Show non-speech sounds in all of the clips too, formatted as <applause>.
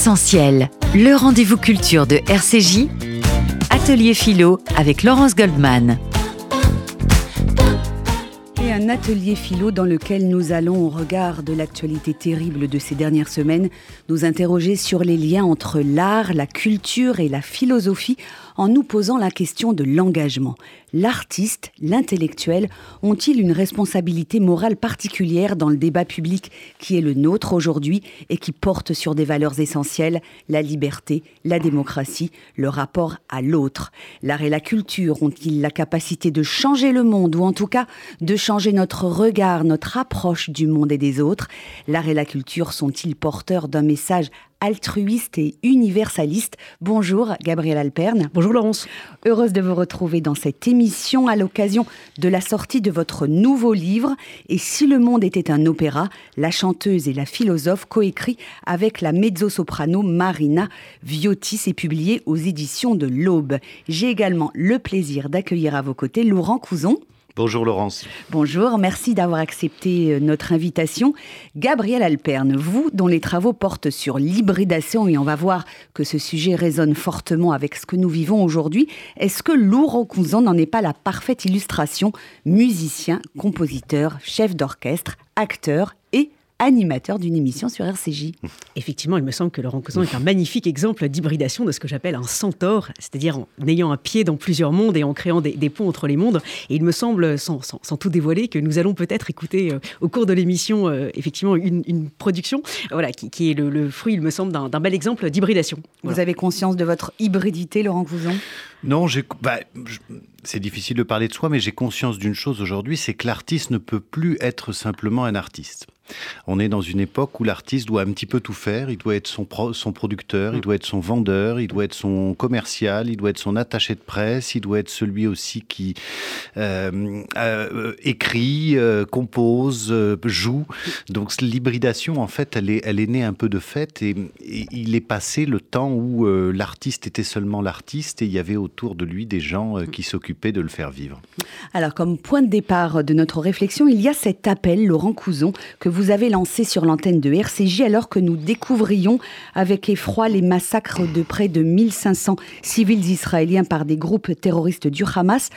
Essentiel, le rendez-vous culture de RCJ, Atelier Philo avec Laurence Goldman. Et un atelier philo dans lequel nous allons, au regard de l'actualité terrible de ces dernières semaines, nous interroger sur les liens entre l'art, la culture et la philosophie en nous posant la question de l'engagement. L'artiste, l'intellectuel, ont-ils une responsabilité morale particulière dans le débat public qui est le nôtre aujourd'hui et qui porte sur des valeurs essentielles, la liberté, la démocratie, le rapport à l'autre? L'art et la culture ont-ils la capacité de changer le monde ou en tout cas de changer notre regard, notre approche du monde et des autres? L'art et la culture sont-ils porteurs d'un message altruiste et universaliste. Bonjour Gabriel Alperne. Bonjour Laurence. Heureuse de vous retrouver dans cette émission à l'occasion de la sortie de votre nouveau livre Et si le monde était un opéra, la chanteuse et la philosophe coécrit avec la mezzo-soprano Marina Viotti, est publié aux éditions de l'Aube. J'ai également le plaisir d'accueillir à vos côtés Laurent Couzon. Bonjour Laurence. Bonjour, merci d'avoir accepté euh, notre invitation. Gabriel Alperne, vous dont les travaux portent sur l'hybridation et on va voir que ce sujet résonne fortement avec ce que nous vivons aujourd'hui, est-ce que Laurent Couzon n'en est pas la parfaite illustration? Musicien, compositeur, chef d'orchestre, acteur animateur d'une émission sur RCJ. <laughs> Effectivement, il me semble que Laurent Cousin est un magnifique exemple d'hybridation de ce que j'appelle un centaure, c'est-à-dire en ayant un pied dans plusieurs mondes et en créant des, ponts entre les mondes. Et il me semble, sans, tout dévoiler, que nous allons peut-être écouter euh, au cours de l'émission, euh, effectivement, une, production voilà, qui, est le, fruit, il me semble, d'un bel exemple d'hybridation. Vous avez conscience de votre hybridité, Laurent Cousin non, bah, c'est difficile de parler de soi, mais j'ai conscience d'une chose aujourd'hui, c'est que l'artiste ne peut plus être simplement un artiste. On est dans une époque où l'artiste doit un petit peu tout faire. Il doit être son, son producteur, il doit être son vendeur, il doit être son commercial, il doit être son attaché de presse, il doit être celui aussi qui euh, euh, écrit, euh, compose, joue. Donc l'hybridation, en fait, elle est, elle est née un peu de fait et, il est passé le temps où l'artiste était seulement l'artiste et il y avait autour de lui des gens qui s'occupaient de le faire vivre. Alors, comme point de départ de notre réflexion, il y a cet appel, Laurent Couzon, que vous vous avez lancé sur l'antenne de RCJ alors que nous découvrions avec effroi les massacres de près de 1500 civils israéliens par des groupes terroristes du Hamas,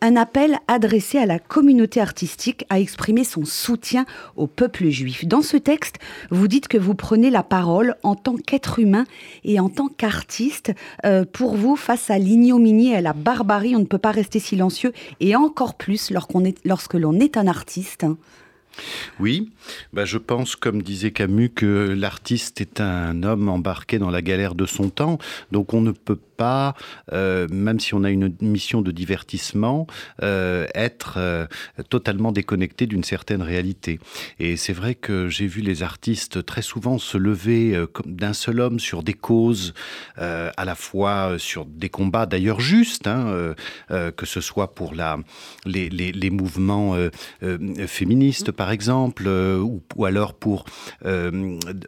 un appel adressé à la communauté artistique à exprimer son soutien au peuple juif. Dans ce texte, vous dites que vous prenez la parole en tant qu'être humain et en tant qu'artiste. Euh, pour vous, face à l'ignominie et à la barbarie, on ne peut pas rester silencieux et encore plus lorsque l'on est un artiste. Oui, bah je pense, comme disait Camus, que l'artiste est un homme embarqué dans la galère de son temps, donc on ne peut pas, euh, même si on a une mission de divertissement, euh, être euh, totalement déconnecté d'une certaine réalité. Et c'est vrai que j'ai vu les artistes très souvent se lever d'un seul homme sur des causes, à la fois sur des combats d'ailleurs justes, hein, que ce soit pour les mouvements féministes par exemple, ou, ou, alors pour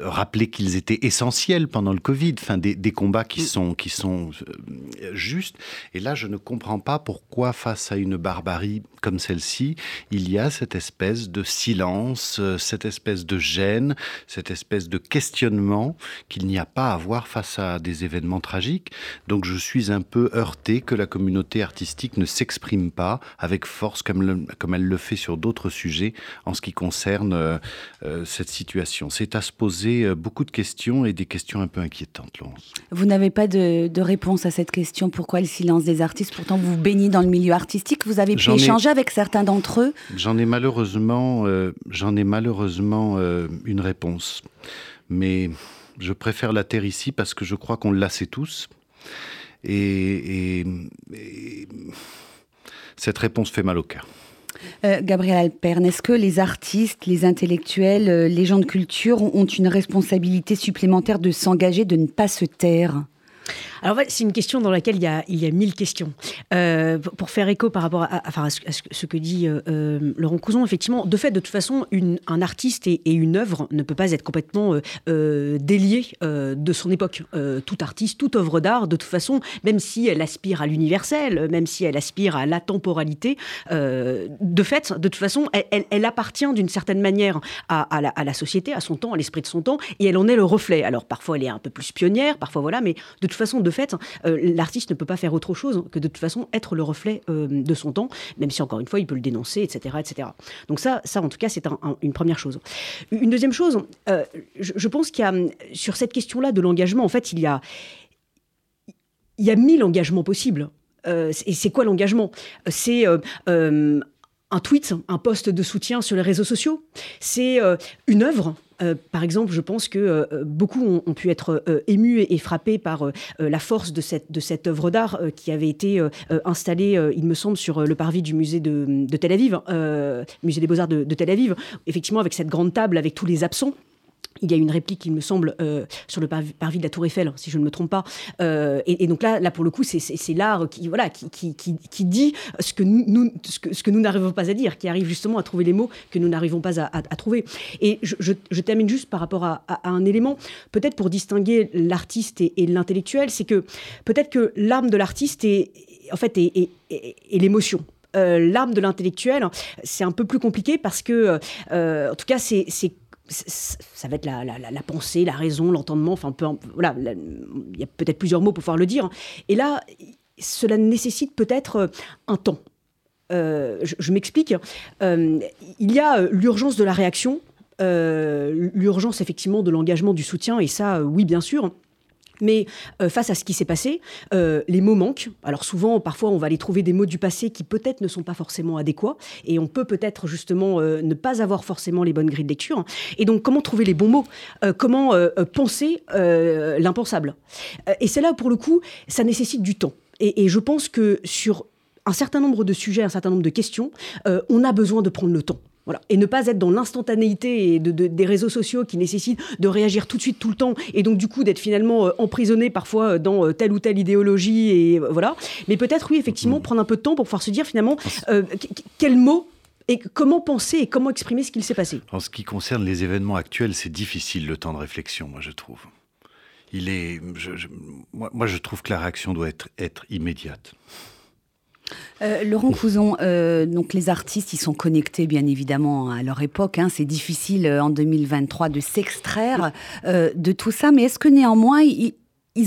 rappeler qu'ils étaient essentiels pendant le Covid, enfin des, des combats qui sont, qui sont euh, juste. Et là, je ne comprends pas pourquoi, face à une barbarie comme celle-ci, il y a cette espèce de silence, euh, cette espèce de gêne, cette espèce de questionnement qu'il n'y a pas à avoir face à des événements tragiques. Donc je suis un peu heurté que la communauté artistique ne s'exprime pas avec force comme, comme elle le fait sur d'autres sujets en ce qui concerne euh, cette situation. C'est à se poser beaucoup de questions et des questions un peu inquiétantes, Laurence. Vous n'avez pas de, de réponse à cette question Pourquoi le silence des artistes? Pourtant, vous baignez dans le milieu artistique. Vous avez pu échanger avec certains d'entre eux J'en ai malheureusement, euh, j'en ai malheureusement euh, une réponse. Mais je préfère la terre ici parce que je crois qu'on l'a sait tous. Et, cette réponse fait mal au cœur. Euh, Gabriel Alperne, est-ce que les artistes, les intellectuels, les gens de culture ont une responsabilité supplémentaire de s'engager, de ne pas se taire? Alors, c'est une question dans laquelle il y a, mille questions. Euh, pour faire écho par rapport à, ce, que dit euh, euh, Laurent Couson, effectivement, de fait, de toute façon, un artiste et, une œuvre ne peut pas être complètement euh, déliés de son époque. tout artiste, toute œuvre d'art, de toute façon, même si elle aspire à l'universel, même si elle aspire à la temporalité, de fait, de toute façon, elle, appartient d'une certaine manière à, à, la, à, la, société, à son temps, à l'esprit de son temps, et elle en est le reflet. Alors, parfois, elle est un peu plus pionnière, parfois, voilà, mais de toute façon, de fait, euh, l'artiste ne peut pas faire autre chose que de toute façon être le reflet euh, de son temps, même si encore une fois il peut le dénoncer, etc. etc. Donc ça, ça en tout cas, c'est une première chose. Une deuxième chose, euh, je, pense qu'il y a, sur cette question-là de l'engagement, en fait, il y a, il y a mille engagements possibles. et c'est quoi l'engagement? C'est un tweet, un post de soutien sur les réseaux sociaux. C'est une œuvre euh, par exemple, je pense que euh, beaucoup ont, pu être euh, émus et, frappés par la force de cette, œuvre d'art qui avait été installée, il me semble, sur le parvis du musée de, Tel Aviv, musée des beaux-arts de Tel Aviv, effectivement avec cette grande table avec tous les absents. Il y a une réplique, il me semble, euh, sur le parvis, de la Tour Eiffel, si je ne me trompe pas. Euh, et, donc là, là, pour le coup, c'est l'art qui, voilà, qui, qui, qui, dit ce que nous, ce que, ce que nous n'arrivons pas à dire, qui arrive justement à trouver les mots que nous n'arrivons pas à, trouver. Et je, je, termine juste par rapport à, un élément, peut-être pour distinguer l'artiste et, l'intellectuel, c'est que peut-être que l'arme de l'artiste est, en fait, est, l'émotion. Euh, l'arme de l'intellectuel, c'est un peu plus compliqué parce que, en tout cas, c'est ça va être la, pensée, la raison, l'entendement, enfin, voilà, il y a peut-être plusieurs mots pour pouvoir le dire. Et là, cela nécessite peut-être euh, un temps. Euh, je, m'explique. Euh, il y a l'urgence de la réaction, l'urgence effectivement de l'engagement, du soutien, et ça, oui, bien sûr. Mais euh, face à ce qui s'est passé, euh, les mots manquent. Alors souvent, parfois, on va aller trouver des mots du passé qui peut-être ne sont pas forcément adéquats, et on peut peut-être justement euh, ne pas avoir forcément les bonnes grilles de lecture. Et donc, comment trouver les bons mots? Comment penser l'impensable? Et c'est là, pour le coup, ça nécessite du temps. Et, et je pense que sur un certain nombre de sujets, un certain nombre de questions, on a besoin de prendre le temps. Voilà. Et ne pas être dans l'instantanéité de, des réseaux sociaux qui nécessitent de réagir tout de suite, tout le temps, et donc du coup d'être finalement euh, emprisonné parfois euh, dans euh, telle ou telle idéologie, et voilà. Mais peut-être, oui, effectivement, mm. prendre un peu de temps pour pouvoir se dire finalement quel mot et comment penser et comment exprimer ce qu'il s'est passé? En ce qui concerne les événements actuels, c'est difficile le temps de réflexion, moi je trouve. Il est, moi, moi, je trouve que la réaction doit être, être immédiate. Euh, Laurent Couson, euh, donc les artistes, ils sont connectés bien évidemment à leur époque. Hein. C'est difficile euh, en 2023 de s'extraire de tout ça, mais est-ce que néanmoins,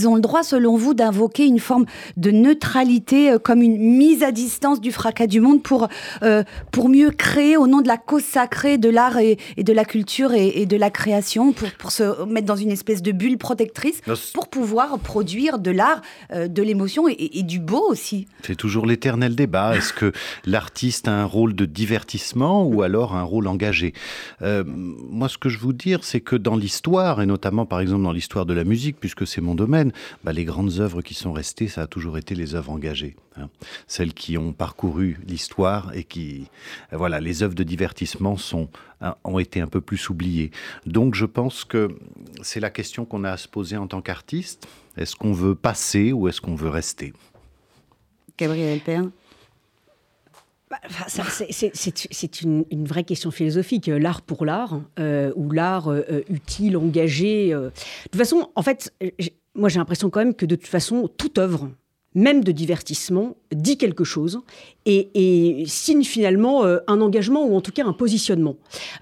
ont le droit, selon vous, d'invoquer une forme de neutralité euh, comme une mise à distance du fracas du monde pour, euh, pour mieux créer au nom de la cause sacrée de l'art et, de la culture et, de la création, pour, pour, se mettre dans une espèce de bulle protectrice, pour pouvoir produire de l'art, euh, de l'émotion et, du beau aussi. C'est toujours l'éternel débat. Est-ce que l'artiste a un rôle de divertissement ou alors un rôle engagé Moi, ce que je veux dire, c'est que dans l'histoire, et notamment par exemple dans l'histoire de la musique, puisque c'est mon domaine, bah, les grandes œuvres qui sont restées, ça a toujours été les œuvres engagées. Hein. Celles qui ont parcouru l'histoire et qui... Voilà, les œuvres de divertissement sont, hein, ont été un peu plus oubliées. Donc je pense que c'est la question qu'on a à se poser en tant qu'artiste. Est-ce qu'on veut passer ou est-ce qu'on veut rester? Gabriel Perrin bah, c'est une, vraie question philosophique, l'art pour l'art, euh, ou l'art euh, utile, engagé. Euh. De toute façon, en fait, moi j'ai l'impression quand même que de toute façon, toute œuvre, même de divertissement, dit quelque chose et, signe finalement euh, un engagement ou en tout cas un positionnement.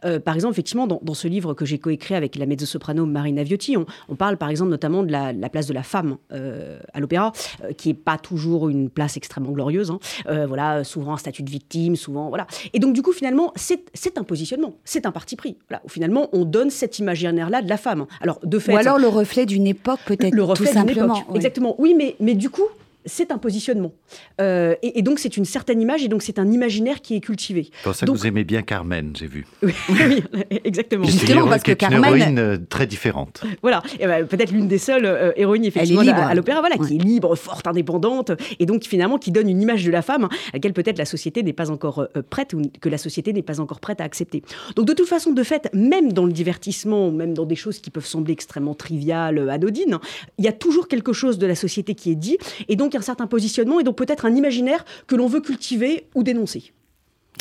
Euh, par exemple, effectivement, dans, ce livre que j'ai coécrit avec la mezzo-soprano Marina Viotti, on, parle par exemple notamment de la, place de la femme euh, à l'opéra, qui n'est pas toujours une place extrêmement glorieuse. Hein. voilà, souvent un statut de victime, souvent voilà. Et donc du coup, finalement, c'est un positionnement, c'est un parti pris. Voilà, où finalement, on donne cet imaginaire-là de la femme. Alors de fait, ou alors le reflet d'une époque peut-être. Le reflet tout simplement. Exactement. Oui, mais mais du coup, c'est un positionnement. Euh, et, donc, c'est une certaine image, et donc, c'est un imaginaire qui est cultivé. C'est pour ça que vous aimez bien Carmen, j'ai vu. <laughs> oui, exactement. Justement, parce que Carmen. Une héroïne euh, très différente. Voilà, ben, peut-être l'une des seules euh, héroïnes, effectivement, à, l'opéra, voilà, qui est libre, forte, indépendante, et donc, finalement, qui donne une image de la femme à laquelle peut-être la société n'est pas encore prête, ou que la société n'est pas encore prête à accepter. Donc, de toute façon, de fait, même dans le divertissement, même dans des choses qui peuvent sembler extrêmement triviales, anodines, il y a toujours quelque chose de la société qui est dit, et donc, un certain positionnement et donc peut-être un imaginaire que l'on veut cultiver ou dénoncer.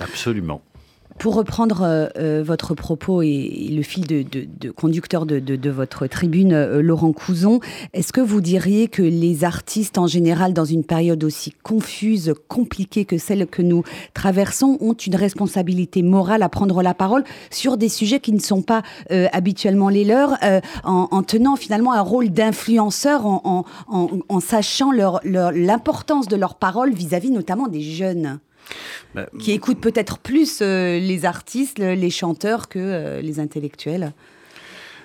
Absolument. Pour reprendre euh, euh, votre propos et, le fil de, conducteur de, votre tribune, euh, Laurent Couzon, est-ce que vous diriez que les artistes en général, dans une période aussi confuse, compliquée que celle que nous traversons, ont une responsabilité morale à prendre la parole sur des sujets qui ne sont pas habituellement les leurs, en, tenant finalement un rôle d'influenceur, en, sachant l'importance de leurs paroles vis-à-vis notamment des jeunes? Bah, qui écoutent peut-être plus euh, les artistes, les chanteurs que euh, les intellectuels.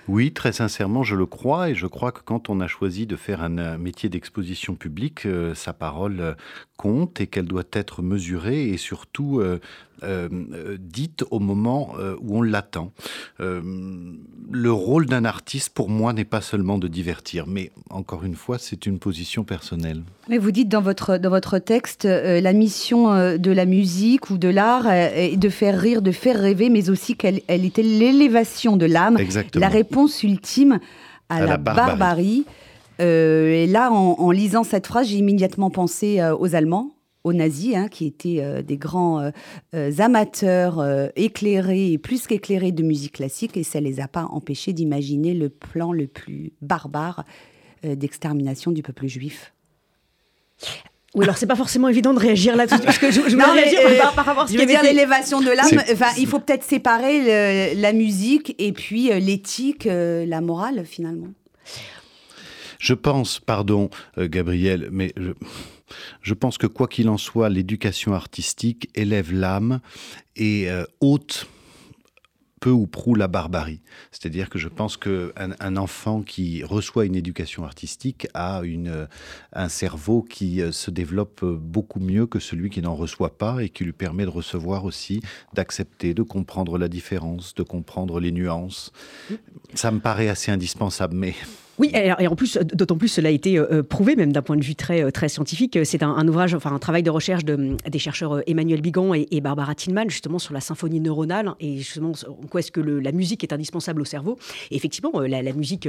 Oui, très sincèrement, je le crois et je crois que quand on a choisi de faire un, métier d'exposition publique, euh, sa parole compte et qu'elle doit être mesurée et surtout euh, euh, dite au moment euh, où on l'attend. le rôle d'un artiste, pour moi, n'est pas seulement de divertir, mais encore une fois, c'est une position personnelle. Mais vous dites dans votre, dans votre texte, la mission de la musique ou de l'art est de faire rire, de faire rêver, mais aussi qu'elle elle était l'élévation de l'âme, la réponse ultime à, la, barbarie. Et là, en, en, lisant cette phrase, j'ai immédiatement pensé aux Allemands, aux nazis, hein, qui étaient euh, des grands euh, euh, amateurs éclairés et plus qu'éclairés de musique classique, et ça les a pas empêchés d'imaginer le plan le plus barbare d'extermination du peuple juif. Oui, alors c'est pas forcément évident de réagir là-dessus, parce que je, je non, réagir par, par, rapport à ce je veux dire l'élévation de l'âme. Enfin, il faut peut-être séparer la musique et puis l'éthique, la morale finalement. Je pense, pardon, Gabriel, mais je pense que quoi qu'il en soit, l'éducation artistique élève l'âme et euh, ôte peu ou prou la barbarie. C'est-à-dire que je pense qu'un un enfant qui reçoit une éducation artistique a une, un cerveau qui euh, se développe beaucoup mieux que celui qui n'en reçoit pas et qui lui permet de recevoir aussi, d'accepter, de comprendre la différence, de comprendre les nuances. Ça me paraît assez indispensable, mais... Oui, et en plus, d'autant plus, cela a été euh, prouvé, même d'un point de vue très, euh, très scientifique. C'est un, ouvrage, enfin un travail de recherche de, des chercheurs euh, Emmanuel Bigan et, Barbara Tillman, justement sur la symphonie neuronale et justement en quoi est-ce que la musique est indispensable au cerveau. Effectivement, la, musique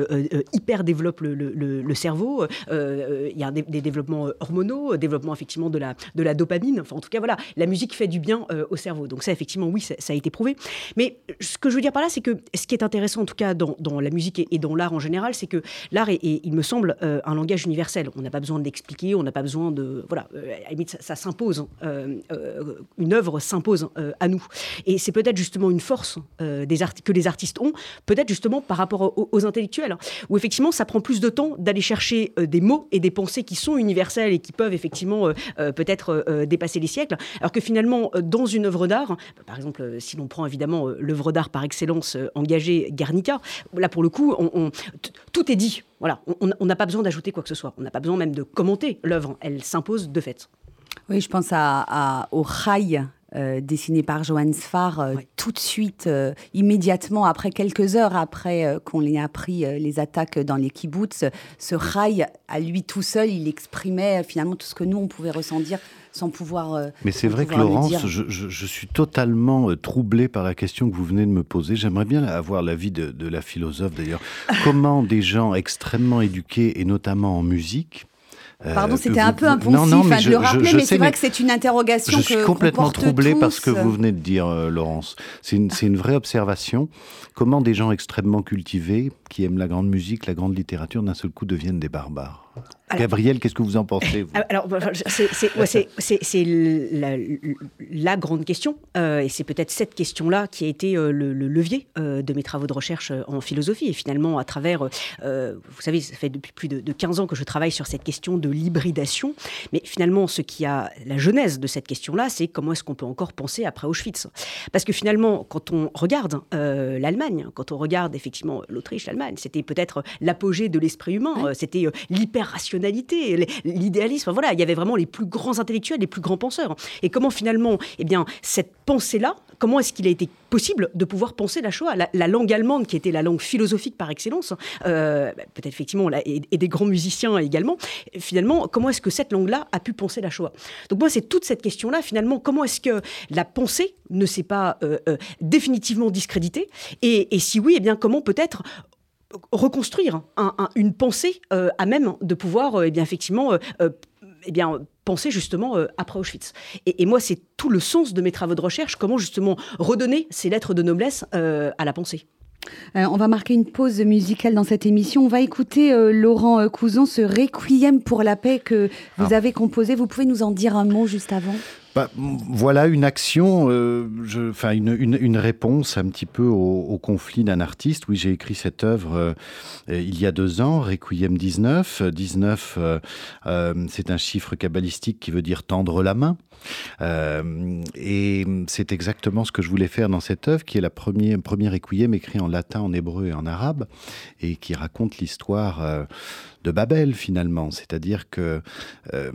hyper développe le, cerveau. Il y a des, développements hormonaux, développement effectivement de la, de la dopamine. Enfin, en tout cas, voilà, la musique fait du bien au cerveau. Donc ça, effectivement, oui, ça, a été prouvé. Mais ce que je veux dire par là, c'est que ce qui est intéressant, en tout cas, dans, la musique et dans l'art en général, c'est que L'art est, il me semble, euh, un langage universel. On n'a pas besoin de l'expliquer, on n'a pas besoin de... Voilà, euh, ça, s'impose. Euh, une œuvre s'impose à nous. Et c'est peut-être justement une force des que les artistes ont, peut-être justement par rapport aux, intellectuels, hein, où effectivement, ça prend plus de temps d'aller chercher des mots et des pensées qui sont universelles et qui peuvent effectivement peut-être dépasser les siècles, alors que finalement, dans une œuvre d'art, par exemple, si l'on prend évidemment l'œuvre d'art par excellence engagée, Guernica, là pour le coup, tout est dit voilà, on n'a pas besoin d'ajouter quoi que ce soit. On n'a pas besoin même de commenter l'œuvre. Elle s'impose de fait. Oui, je pense à, au rail euh, dessiné par Johannes Sfar euh, tout de suite, euh, immédiatement, après quelques heures après qu'on ait appris les attaques dans les kibbutz, ce rail, à lui tout seul, il exprimait finalement tout ce que nous, on pouvait ressentir sans pouvoir. Euh, Mais c'est vrai que Laurence, je, suis totalement euh, troublé par la question que vous venez de me poser. J'aimerais bien avoir l'avis de, de la philosophe d'ailleurs. <laughs> Comment des gens extrêmement éduqués, et notamment en musique, euh, Pardon, c'était un peu impulsif non, hein, de le rappeler, mais c'est vrai que c'est une interrogation. Je suis complètement troublé par ce que vous venez de dire, Laurence. C'est une, une, vraie observation. Comment des gens extrêmement cultivés, qui aiment la grande musique, la grande littérature, d'un seul coup deviennent des barbares? Gabriel, qu'est-ce que vous en pensez Alors, c'est la, grande question, euh, et c'est peut-être cette question-là qui a été euh, le, levier euh, de mes travaux de recherche en philosophie. Et finalement, à travers, vous savez, ça fait depuis plus de, de, 15 ans que je travaille sur cette question de l'hybridation. Mais finalement, ce qui a la genèse de cette question-là, c'est comment est-ce qu'on peut encore penser après Auschwitz Parce que finalement, quand on regarde l'Allemagne, quand on regarde effectivement l'Autriche, l'Allemagne, c'était peut-être l'apogée de l'esprit humain, c'était l'hyper rationalité, l'idéalisme. Voilà, il y avait vraiment les plus grands intellectuels, les plus grands penseurs. Et comment finalement, eh bien, cette pensée-là, comment est-ce qu'il a été possible de pouvoir penser la Shoah la, langue allemande, qui était la langue philosophique par excellence, euh, peut-être effectivement, et, des grands musiciens également, finalement, comment est-ce que cette langue-là a pu penser la Shoah? Donc moi, c'est toute cette question-là, finalement, comment est-ce que la pensée ne s'est pas euh, euh, définitivement discréditée? Et, si oui, eh bien, comment peut-être reconstruire une pensée à même de pouvoir, eh bien, effectivement, eh bien, penser justement euh, après Auschwitz. Et, moi, c'est tout le sens de mes travaux de recherche, comment justement redonner ces lettres de noblesse euh, à la pensée. Euh, on va marquer une pause musicale dans cette émission. On va écouter Laurent Couson, ce Requiem pour la paix que vous avez composé. Vous pouvez nous en dire un mot juste avant? Bah, voilà une action, euh, une, réponse un petit peu au, conflit d'un artiste. Oui, j'ai écrit cette œuvre euh, il y a deux ans, Requiem 19. 19, euh, c'est un chiffre kabbalistique qui veut dire tendre la main. et c'est exactement ce que je voulais faire dans cette œuvre, qui est la première, premier requiem écrit en latin, en hébreu et en arabe, et qui raconte l'histoire Babel finalement. C'est-à-dire que euh,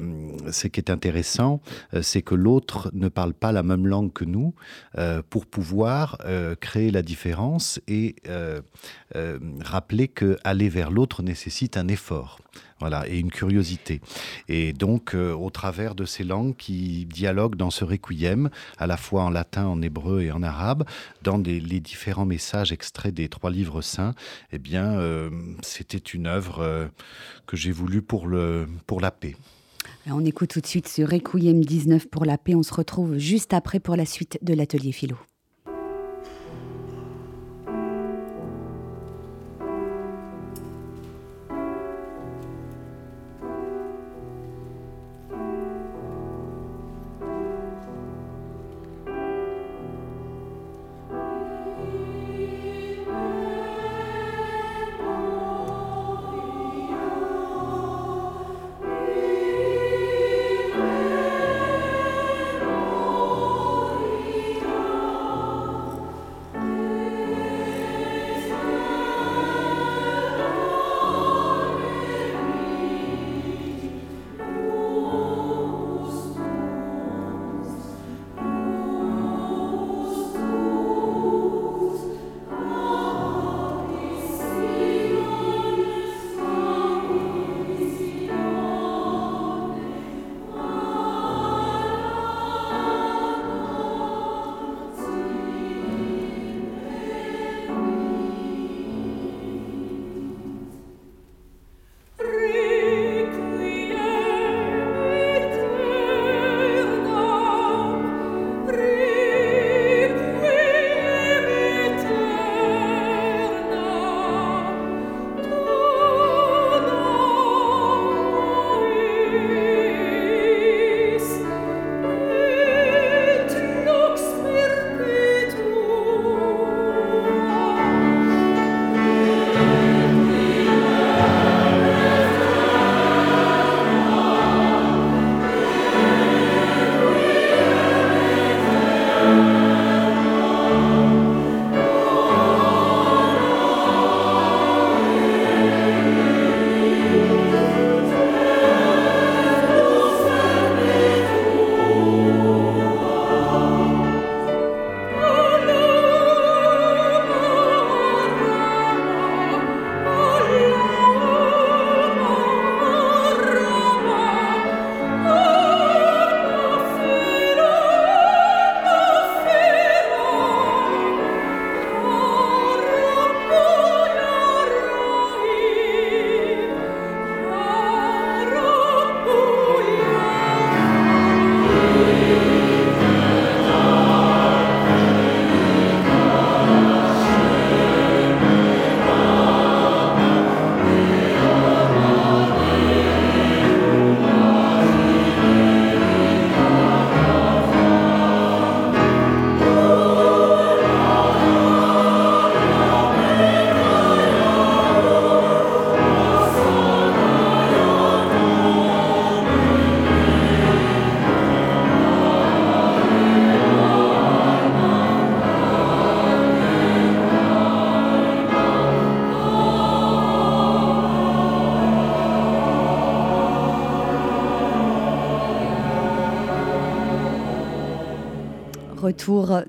ce qui est intéressant, euh, c'est que l'autre ne parle pas la même langue que nous euh, pour pouvoir créer la différence et rappeler que aller vers l'autre nécessite un effort. Voilà, et une curiosité. Et donc, au travers de ces langues qui dialoguent dans ce requiem, à la fois en latin, en hébreu et en arabe, dans les différents messages extraits des trois livres saints, eh bien, c'était une œuvre que j'ai voulu pour, le, pour la paix. on écoute tout de suite ce Requiem 19 pour la paix. On se retrouve juste après pour la suite de l'atelier philo.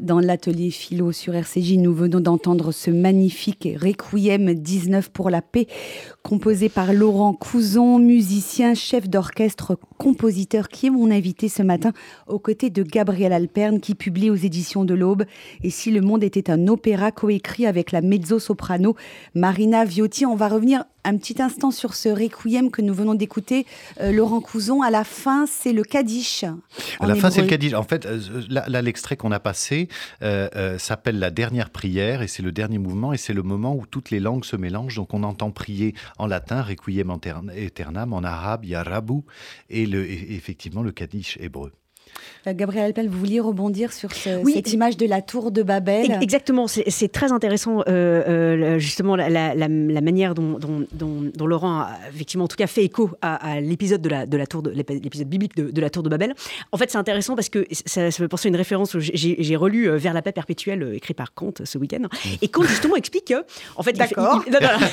Dans l'atelier philo sur RCJ. Nous venons d'entendre ce magnifique Requiem 19 pour la paix, composé par Laurent Couzon, musicien, chef d'orchestre, compositeur, qui est mon invité ce matin, aux côtés de Gabriel Alperne, qui publie aux éditions de l'Aube. Et si le monde était un opéra coécrit avec la mezzo-soprano Marina Viotti, on va revenir un petit instant sur ce requiem que nous venons d'écouter, euh, Laurent Couzon. À la fin, c'est le Kaddish. À la fin, c'est le Kaddish. En fait, euh, là, l'extrait qu'on a passé euh, s'appelle la dernière prière et c'est le dernier mouvement et c'est le moment où toutes les langues se mélangent. Donc, on entend prier en latin, requiem aeternam, en arabe, et, le, et effectivement le Kaddish hébreu. Euh, Gabriel Alpel, vous vouliez rebondir sur cette image de la tour de Babel Exactement, c'est très intéressant euh, euh, justement la, manière dont, Laurent a effectivement en tout cas fait écho à, l'épisode de la, de la tour de l'épisode biblique de, la tour de Babel. En fait, c'est intéressant parce que ça, ça me penser à une référence. J'ai relu Vers la paix perpétuelle écrit par Kant ce week-end et Kant justement explique que en fait, d'accord. <laughs>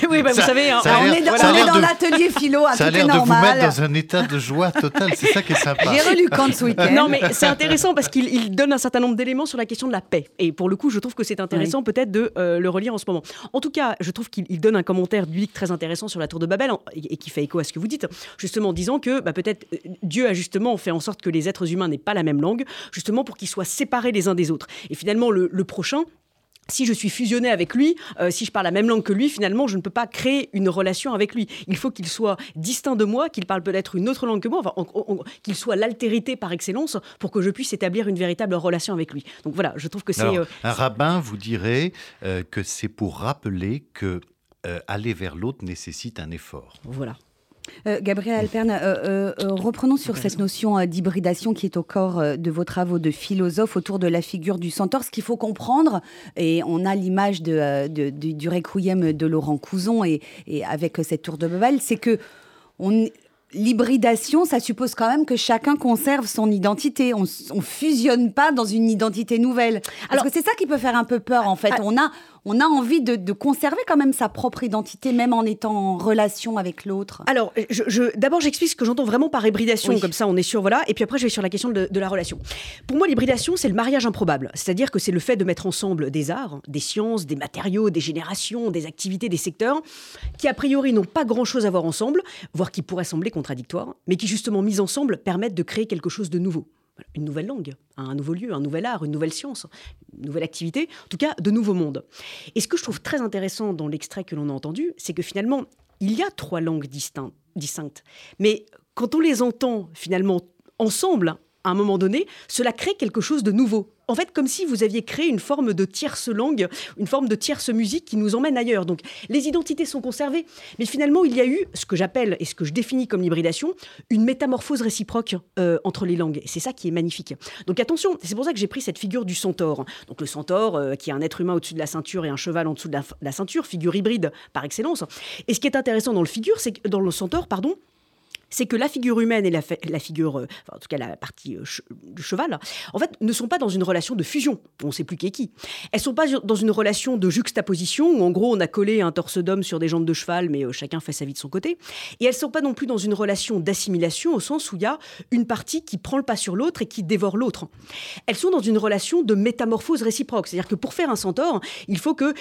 Oui, bah, vous savez, hein, on, est dans, l'atelier philo, à ça a l'air de vous mettre dans un état de joie totale. C'est ça qui est sympa. J'ai relu Kant ce week-end mais c'est intéressant parce qu'il donne un certain nombre d'éléments sur la question de la paix. Et pour le coup, je trouve que c'est intéressant peut-être de euh, le relire en ce moment. En tout cas, je trouve qu'il donne un commentaire biblique très intéressant sur la tour de Babel et, qui fait écho à ce que vous dites, justement en disant que bah, peut-être euh, Dieu a justement fait en sorte que les êtres humains n'aient pas la même langue, justement pour qu'ils soient séparés les uns des autres. Et finalement, le prochain, si je suis fusionné avec lui, euh, si je parle la même langue que lui, finalement, je ne peux pas créer une relation avec lui. Il faut qu'il soit distinct de moi, qu'il parle peut-être une autre langue que moi, qu'il soit l'altérité par excellence pour que je puisse établir une véritable relation avec lui. Donc voilà, je trouve que c'est... Euh, un rabbin vous dirait euh, que c'est pour rappeler que aller vers l'autre nécessite un effort. Voilà. Euh, Gabriel Alperne, euh, euh, reprenons sur cette notion d'hybridation qui est au corps de vos travaux de philosophe autour de la figure du centaure. Ce qu'il faut comprendre, et on a l'image de, du requiem de Laurent Couzon et, avec cette tour de Babel, c'est que l'hybridation, ça suppose quand même que chacun conserve son identité. On, ne fusionne pas dans une identité nouvelle. Alors que c'est ça qui peut faire un peu peur en fait. Ah, on a on a envie de, conserver quand même sa propre identité, même en étant en relation avec l'autre. Alors, je, d'abord, j'explique ce que j'entends vraiment par hybridation, comme ça on est sûr, voilà. Et puis après, je vais sur la question de, la relation. Pour moi, l'hybridation, c'est le mariage improbable. C'est-à-dire que c'est le fait de mettre ensemble des arts, des sciences, des matériaux, des générations, des activités, des secteurs, qui a priori n'ont pas grand-chose à voir ensemble, voire qui pourraient sembler contradictoires, mais qui justement mis ensemble permettent de créer quelque chose de nouveau une nouvelle langue, un nouveau lieu, un nouvel art, une nouvelle science, une nouvelle activité, en tout cas de nouveaux mondes. Et ce que je trouve très intéressant dans l'extrait que l'on a entendu, c'est que finalement, il y a trois langues distinctes. Mais quand on les entend finalement ensemble, à un moment donné, cela crée quelque chose de nouveau en fait comme si vous aviez créé une forme de tierce langue, une forme de tierce musique qui nous emmène ailleurs. Donc les identités sont conservées, mais finalement il y a eu ce que j'appelle et ce que je définis comme l'hybridation, une métamorphose réciproque euh, entre les langues. c'est ça qui est magnifique. Donc attention, c'est pour ça que j'ai pris cette figure du centaure. Donc le centaure euh, qui est un être humain au-dessus de la ceinture et un cheval en dessous de la, ceinture, figure hybride par excellence. Et ce qui est intéressant dans le figure, c'est que dans le centaure, pardon, c'est que la figure humaine et la, figure, euh, en tout cas la partie euh, du cheval, en fait, ne sont pas dans une relation de fusion. On ne sait plus qui est qui. Elles sont pas dans une relation de juxtaposition où, en gros, on a collé un torse d'homme sur des jambes de cheval, mais euh, chacun fait sa vie de son côté. Et elles sont pas non plus dans une relation d'assimilation au sens où il y a une partie qui prend le pas sur l'autre et qui dévore l'autre. Elles sont dans une relation de métamorphose réciproque. C'est-à-dire que pour faire un centaure, il faut que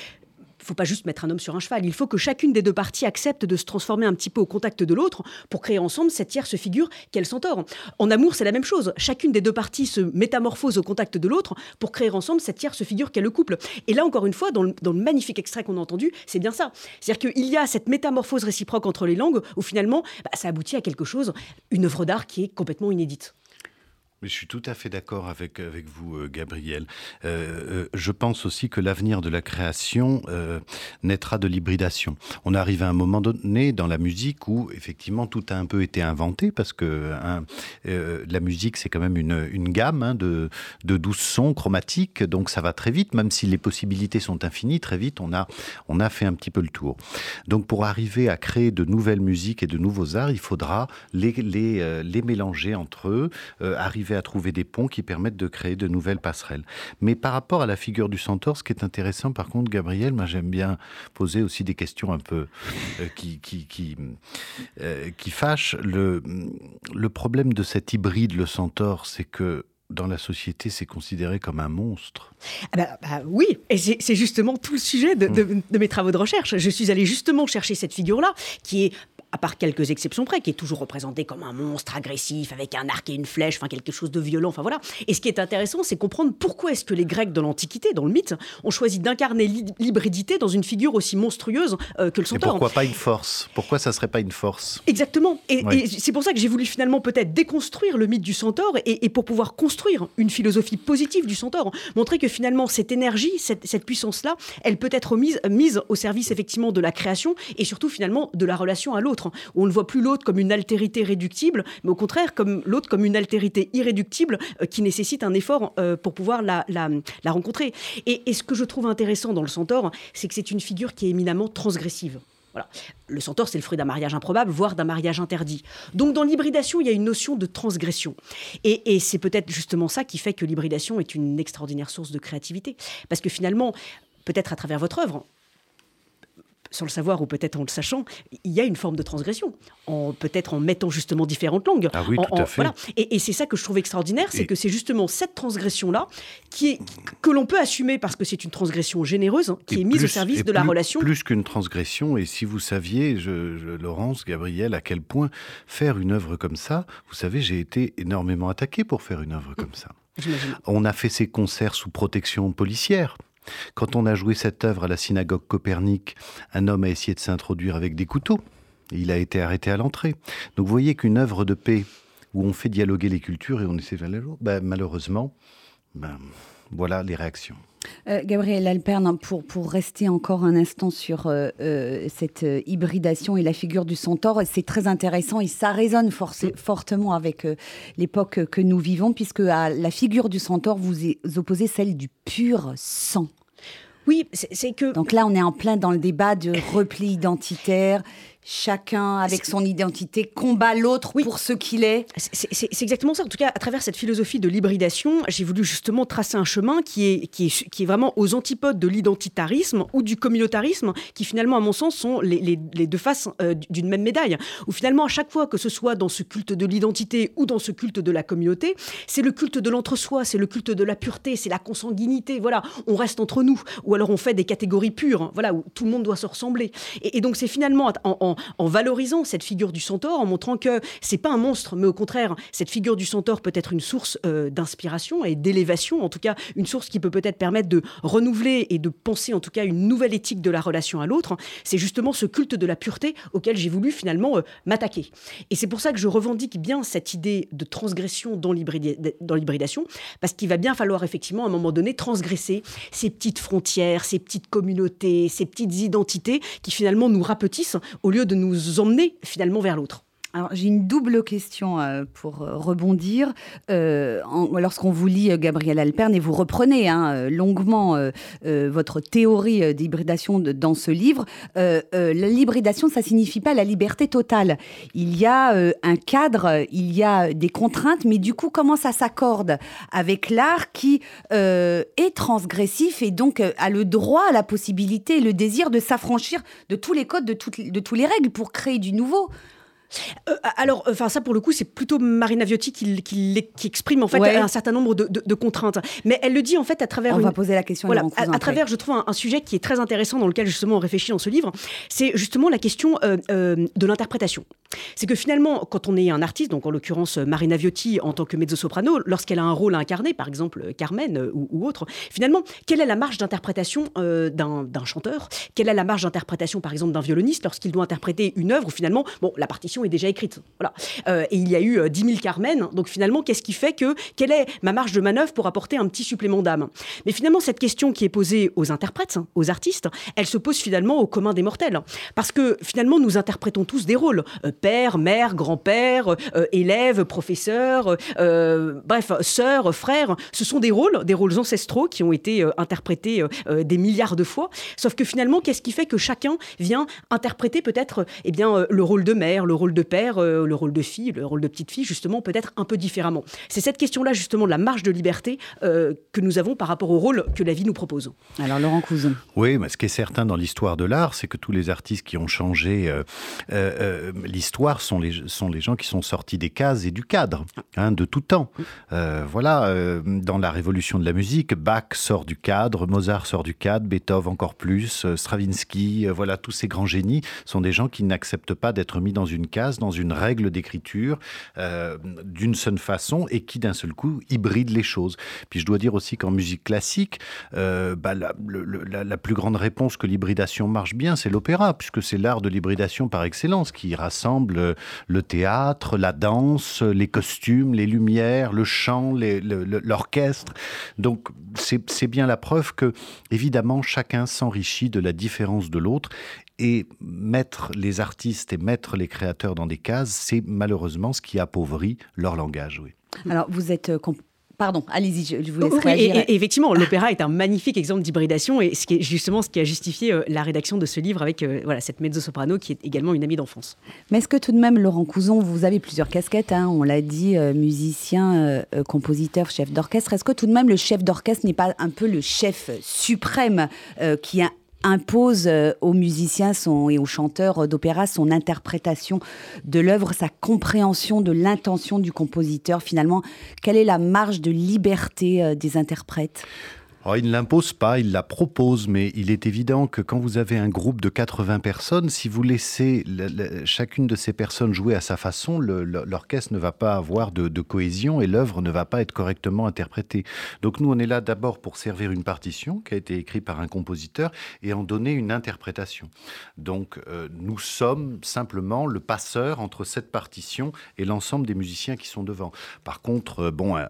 il ne faut pas juste mettre un homme sur un cheval. Il faut que chacune des deux parties accepte de se transformer un petit peu au contact de l'autre pour créer ensemble cette tierce figure qu'elle centaure. En amour, c'est la même chose. Chacune des deux parties se métamorphose au contact de l'autre pour créer ensemble cette tierce figure qu'est le couple. Et là, encore une fois, dans le, magnifique extrait qu'on a entendu, c'est bien ça. C'est-à-dire qu'il y a cette métamorphose réciproque entre les langues où finalement, bah, ça aboutit à quelque chose, une œuvre d'art qui est complètement inédite. Je suis tout à fait d'accord avec, vous, euh, Gabriel. Euh, euh, je pense aussi que l'avenir de la création naîtra de l'hybridation. On arrive à un moment donné dans la musique où effectivement tout a un peu été inventé parce que hein, la musique c'est quand même une, gamme hein, de, de douze sons chromatiques, donc ça va très vite, même si les possibilités sont infinies, très vite on a, fait un petit peu le tour. Donc pour arriver à créer de nouvelles musiques et de nouveaux arts, il faudra les, les mélanger entre eux, arriver à trouver des ponts qui permettent de créer de nouvelles passerelles. Mais par rapport à la figure du centaure, ce qui est intéressant, par contre, Gabriel, moi j'aime bien poser aussi des questions un peu euh, qui, qui, qui, euh, qui fâchent. Le, le problème de cet hybride, le centaure, c'est que dans la société, c'est considéré comme un monstre. Ah bah, bah oui, et c'est justement tout le sujet de, de, mes travaux de recherche. Je suis allé justement chercher cette figure-là, qui est à part quelques exceptions près, qui est toujours représenté comme un monstre agressif avec un arc et une flèche, enfin quelque chose de violent, enfin voilà. Et ce qui est intéressant, c'est comprendre pourquoi est-ce que les Grecs de l'Antiquité, dans le mythe, ont choisi d'incarner l'hybridité dans une figure aussi monstrueuse euh, que le centaure. Et pourquoi pas une force? Pourquoi ça serait pas une force? Exactement. Et, c'est pour ça que j'ai voulu finalement peut-être déconstruire le mythe du centaure et, pour pouvoir construire une philosophie positive du centaure, montrer que finalement cette énergie, cette, cette puissance-là, elle peut être mise, mise au service effectivement de la création et surtout finalement de la relation à l'autre où on ne voit plus l'autre comme une altérité réductible, mais au contraire comme l'autre comme une altérité irréductible euh, qui nécessite un effort euh, pour pouvoir la, rencontrer. Et, ce que je trouve intéressant dans le centaure, c'est que c'est une figure qui est éminemment transgressive. Voilà. Le centaure, c'est le fruit d'un mariage improbable, voire d'un mariage interdit. Donc dans l'hybridation, il y a une notion de transgression. Et, et c'est peut-être justement ça qui fait que l'hybridation est une extraordinaire source de créativité. Parce que finalement, peut-être à travers votre œuvre, sans le savoir ou peut-être en le sachant, il y a une forme de transgression, peut-être en mettant justement différentes langues. Ah oui, tout à fait. Et, c'est ça que je trouve extraordinaire, c'est que c'est justement cette transgression-là qui est, que l'on peut assumer parce que c'est une transgression généreuse, hein, qui est mise au service de la relation. Plus qu'une transgression, et si vous saviez, je, Laurence, Gabriel, à quel point faire une œuvre comme ça, vous savez, j'ai été énormément attaqué pour faire une œuvre comme ça. On a fait ces concerts sous protection policière. Quand on a joué cette œuvre à la synagogue Copernic, un homme a essayé de s'introduire avec des couteaux. il a été arrêté à l'entrée. Donc vous voyez qu'une œuvre de paix où on fait dialoguer les cultures et on essaie de les ben, malheureusement, ben, voilà les réactions. Euh, Gabriel Alperne, pour, pour rester encore un instant sur euh, euh, cette hybridation et la figure du centaure, c'est très intéressant et ça résonne fortement avec l'époque que nous vivons, puisque à la figure du centaure, vous opposez celle du pur sang. Oui, c'est que. Donc là, on est en plein dans le débat de repli identitaire chacun avec son identité combat l'autre pour ce qu'il est. C'est exactement ça. En tout cas, à travers cette philosophie de l'hybridation, j'ai voulu justement tracer un chemin qui est, qui est, qui est vraiment aux antipodes de l'identitarisme ou du communautarisme, qui finalement, à mon sens, sont les, les, les deux faces euh, d'une même médaille. Où finalement, à chaque fois que ce soit dans ce culte de l'identité ou dans ce culte de la communauté, c'est le culte de l'entre-soi, c'est le culte de la pureté, c'est la consanguinité. Voilà, on reste entre nous. Ou alors on fait des catégories pures, voilà, où tout le monde doit se ressembler. Et, et donc c'est finalement en en, valorisant cette figure du centaure, en montrant que c'est pas un monstre, mais au contraire, cette figure du centaure peut être une source euh, d'inspiration et d'élévation, en tout cas une source qui peut peut-être permettre de renouveler et de penser en tout cas une nouvelle éthique de la relation à l'autre. C'est justement ce culte de la pureté auquel j'ai voulu finalement euh, m'attaquer. Et c'est pour ça que je revendique bien cette idée de transgression dans l'hybridation, parce qu'il va bien falloir effectivement à un moment donné transgresser ces petites frontières, ces petites communautés, ces petites identités qui finalement nous rapetissent au lieu de nous emmener finalement vers l'autre. J'ai une double question euh, pour euh, rebondir. Euh, lorsqu'on vous lit Gabriel Alperne et vous reprenez hein, longuement votre théorie d'hybridation dans ce livre, l'hybridation ça signifie pas la liberté totale. Il y a un cadre, il y a des contraintes, mais du coup comment ça s'accorde avec l'art qui est transgressif et donc a le droit, la possibilité, le désir de s'affranchir de tous les codes, de toutes, de les règles pour créer du nouveau? Euh, alors, enfin ça pour le coup, c'est plutôt Marina Viotti qui, qui, exprime en fait un certain nombre de, contraintes. Mais elle le dit en fait à travers. On va poser la question. Voilà, à, travers, je trouve un, sujet qui est très intéressant dans lequel justement on réfléchit dans ce livre. C'est justement la question euh, euh, de l'interprétation. C'est que finalement, quand on est un artiste, donc en l'occurrence Marina Viotti en tant que mezzo-soprano, lorsqu'elle a un rôle à incarner, par exemple Carmen ou, autre, finalement, quelle est la marge d'interprétation d'un chanteur? Quelle est la marge d'interprétation, par exemple, d'un violoniste lorsqu'il doit interpréter une œuvre où finalement, bon, la partition est déjà écrite. Euh, et il y a eu 10 euh, 000 Carmen. Donc finalement, qu'est-ce qui fait que quelle est ma marge de manœuvre pour apporter un petit supplément d'âme? Mais finalement, cette question qui est posée aux interprètes, aux artistes, elle se pose finalement au commun des mortels. Parce que finalement, nous interprétons tous des rôles euh, père, mère, grand-père, élève, professeur, bref, sœur, frère. Ce sont des rôles, des rôles ancestraux qui ont été interprétés des milliards de fois. Sauf que finalement, qu'est-ce qui fait que chacun vient interpréter peut-être eh bien le rôle de mère, le rôle rôle de père, le rôle de fille, le rôle de petite fille, justement, peut-être un peu différemment. C'est cette question-là, justement, de la marge de liberté que nous avons par rapport au rôle que la vie nous propose. Alors, Laurent Cousin. Oui, mais ce qui est certain dans l'histoire de l'art, c'est que tous les artistes qui ont changé l'histoire sont les, sont les gens qui sont sortis des cases et du cadre, hein, de tout temps. voilà, dans la révolution de la musique, Bach sort du cadre, Mozart sort du cadre, Beethoven encore plus, euh, Stravinsky, euh, voilà, tous ces grands génies sont des gens qui n'acceptent pas d'être mis dans une case, dans une règle d'écriture euh, d'une seule façon et qui d'un seul coup hybrident les choses. Puis je dois dire aussi qu'en musique classique, bah, la, la, plus grande réponse que l'hybridation marche bien, c'est l'opéra, puisque c'est l'art de l'hybridation par excellence qui rassemble le théâtre, la danse, les costumes, les lumières, le chant, l'orchestre. Donc c'est bien la preuve que, évidemment, chacun s'enrichit de la différence de l'autre. Et mettre les artistes et mettre les créateurs dans des cases, c'est malheureusement ce qui appauvrit leur langage. Oui. Alors, vous êtes euh, Pardon, allez-y, je, vous laisse réagir. Et, effectivement, l'opéra est un magnifique exemple d'hybridation et ce qui est justement ce qui a justifié euh, la rédaction de ce livre avec euh, voilà, cette mezzo-soprano qui est également une amie d'enfance. Mais est-ce que tout de même, Laurent Couson, vous avez plusieurs casquettes, hein, on l'a dit, euh, musicien, compositeur, chef d'orchestre. Est-ce que tout de même le chef d'orchestre n'est pas un peu le chef suprême qui a impose euh, aux musiciens et aux chanteurs d'opéra son interprétation de l'œuvre, sa compréhension de l'intention du compositeur. Finalement, quelle est la marge de liberté euh, des interprètes? Oh, il ne l'impose pas, il la propose, mais il est évident que quand vous avez un groupe de 80 personnes, si vous laissez chacune de ces personnes jouer à sa façon, l'orchestre ne va pas avoir de, cohésion et l'œuvre ne va pas être correctement interprétée. Donc nous, on est là d'abord pour servir une partition qui a été écrite par un compositeur et en donner une interprétation. Donc euh, nous sommes simplement le passeur entre cette partition et l'ensemble des musiciens qui sont devant. Par contre, euh, bon, un,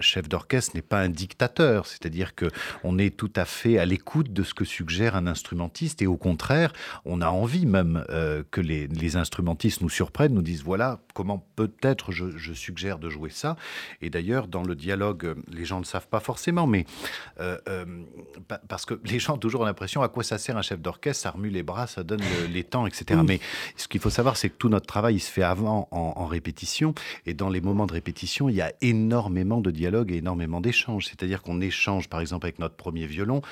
chef d'orchestre n'est pas un dictateur, c'est-à-dire on est tout à fait à l'écoute de ce que suggère un instrumentiste et au contraire, on a envie même euh, que les, instrumentistes nous surprennent, nous disent voilà comment peut-être je, suggère de jouer ça. Et d'ailleurs, dans le dialogue, les gens ne savent pas forcément, mais euh, euh, parce que les gens ont toujours l'impression à quoi ça sert un chef d'orchestre, ça remue les bras, ça donne les temps, etc. Mais ce qu'il faut savoir, c'est que tout notre travail, il se fait avant en, en répétition, et dans les moments de répétition, il y a énormément de dialogue et énormément d'échanges. C'est-à-dire qu'on échange, par exemple, exemple avec notre premier violon,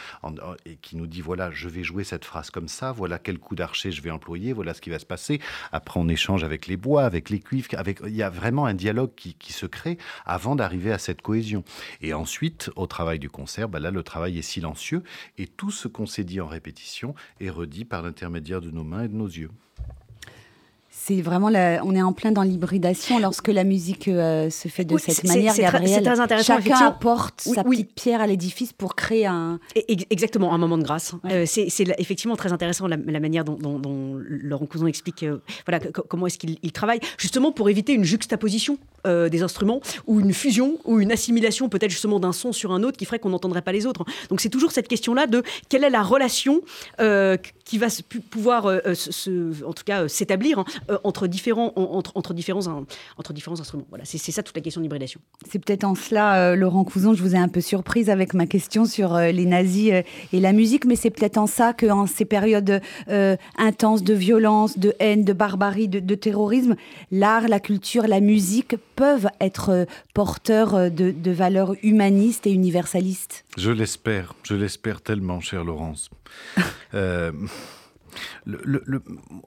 et qui nous dit voilà, je vais jouer cette phrase comme ça, voilà quel coup d'archer je vais employer, voilà ce qui va se passer. Après, on échange avec les bois, avec les cuivres, il y a vraiment un dialogue qui, se crée avant d'arriver à cette cohésion. Et ensuite, au travail du concert, bah là, le travail est silencieux, et tout ce qu'on s'est dit en répétition est redit par l'intermédiaire de nos mains et de nos yeux c'est vraiment on est en plein dans l'hybridation lorsque la musique euh, se fait de cette manière. C'est très intéressant. Chacun apporte sa petite pierre à l'édifice pour créer un. Exactement, un moment de grâce. Euh, c'est effectivement très intéressant la, manière dont, Laurent Couson explique euh, voilà, comment est-ce qu'il travaille, justement pour éviter une juxtaposition des instruments ou une fusion ou une assimilation peut-être justement d'un son sur un autre qui ferait qu'on n'entendrait pas les autres. Donc c'est toujours cette question-là de quelle est la relation qui va pouvoir, se, en tout cas, s'établir hein, entre, différents, entre, entre, différents, entre différents instruments. Voilà, c'est ça toute la question d'hybridation. C'est peut-être en cela, euh, Laurent Couson, je vous ai un peu surprise avec ma question sur euh, les nazis euh, et la musique, mais c'est peut-être en ça qu'en ces périodes intenses de violence, de haine, de barbarie, de, terrorisme, l'art, la culture, la musique peuvent être porteurs de, de valeurs humanistes et universalistes. Je l'espère, je l'espère tellement, chère Laurence. <laughs> le,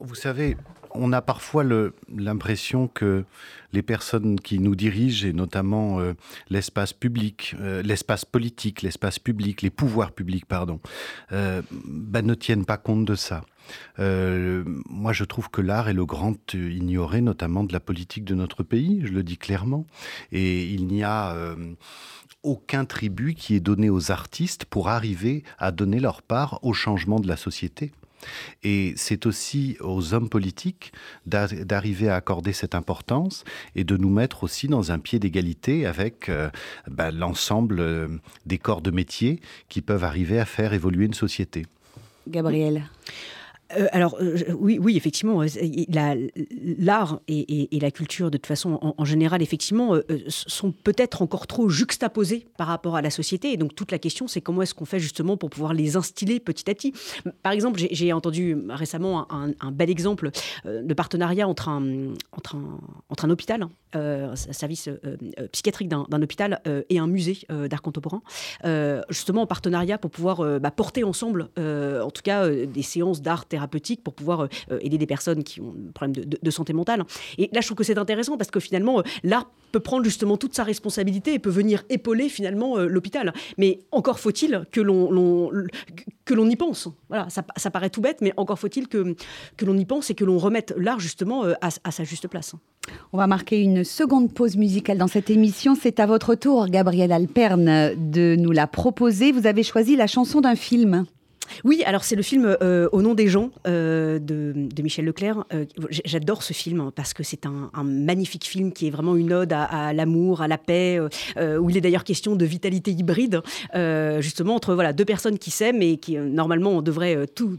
vous savez, on a parfois l'impression que les personnes qui nous dirigent, et notamment euh, l'espace public, euh, l'espace politique, l'espace public, les pouvoirs publics, pardon, euh, bah, ne tiennent pas compte de ça. moi, je trouve que l'art est le grand ignoré, notamment de la politique de notre pays, je le dis clairement. Et il n'y a aucun tribut qui est donné aux artistes pour arriver à donner leur part au changement de la société. Et c'est aussi aux hommes politiques d'arriver à accorder cette importance et de nous mettre aussi dans un pied d'égalité avec euh, bah, l'ensemble euh, des corps de métier qui peuvent arriver à faire évoluer une société. Gabriel euh, alors euh, oui, oui, effectivement, l'art et, la culture, de toute façon, en, général, effectivement, sont peut-être encore trop juxtaposés par rapport à la société. Et donc toute la question, c'est comment est-ce qu'on fait justement pour pouvoir les instiller petit à petit. Par exemple, j'ai entendu récemment un, bel exemple de partenariat entre un, entre un, entre un hôpital, un service psychiatrique d'un hôpital et un musée d'art contemporain, justement en partenariat pour pouvoir bah, porter ensemble, en tout cas, des séances d'art thérapeutique pour pouvoir euh, aider des personnes qui ont un problème de, santé mentale. Et là, je trouve que c'est intéressant parce que finalement, euh, l'art peut prendre justement toute sa responsabilité et peut venir épauler finalement euh, l'hôpital. Mais encore faut-il que l'on que l'on y pense. Voilà, ça, ça, paraît tout bête, mais encore faut-il que, que l'on y pense et que l'on remette l'art justement à, à, sa juste place. On va marquer une seconde pause musicale dans cette émission. C'est à votre tour, Gabriel Alperne, de nous la proposer. Vous avez choisi la chanson d'un film. Oui, alors c'est le film euh, Au nom des gens euh, de, Michel Leclerc. Euh, j'adore ce film parce que c'est un, magnifique film qui est vraiment une ode à, l'amour, à la paix, où il est d'ailleurs question de vitalité hybride, justement entre voilà deux personnes qui s'aiment et qui normalement devraient tout,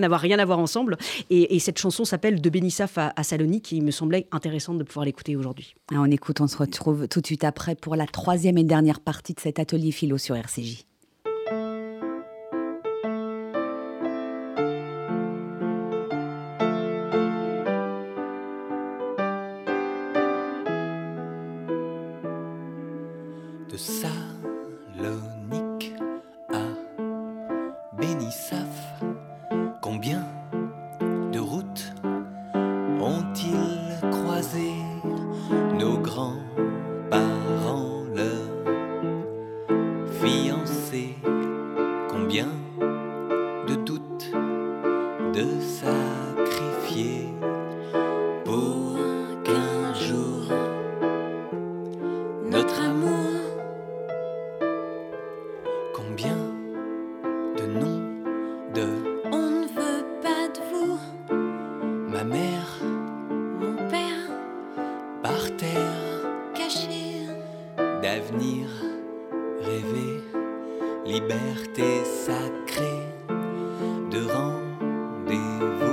n'avoir rien à voir ensemble. Et, cette chanson s'appelle De Bénissaf à, à Salonique et me semblait intéressant de pouvoir l'écouter aujourd'hui. Ah, on écoute, on se retrouve tout de suite après pour la troisième et dernière partie de cet atelier philo sur RCJ. liberté sacrée de rendez-vous.